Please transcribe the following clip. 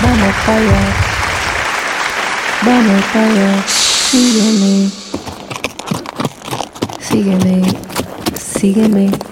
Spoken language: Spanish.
para allá. Vamos para allá. Sígueme. Sígueme. Sígueme.